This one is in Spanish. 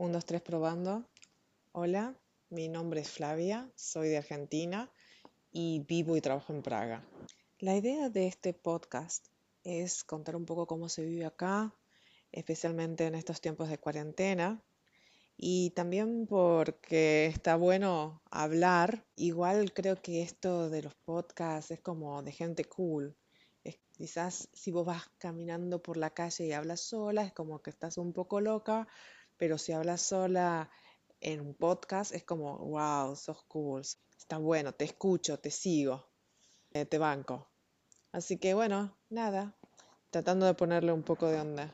1, 2, 3 probando. Hola, mi nombre es Flavia, soy de Argentina y vivo y trabajo en Praga. La idea de este podcast es contar un poco cómo se vive acá, especialmente en estos tiempos de cuarentena. Y también porque está bueno hablar. Igual creo que esto de los podcasts es como de gente cool. Quizás si vos vas caminando por la calle y hablas sola, es como que estás un poco loca, pero si hablas sola en un podcast es como, wow, sos cool, está bueno, te escucho, te sigo, eh, te banco. Así que bueno, nada, tratando de ponerle un poco de onda.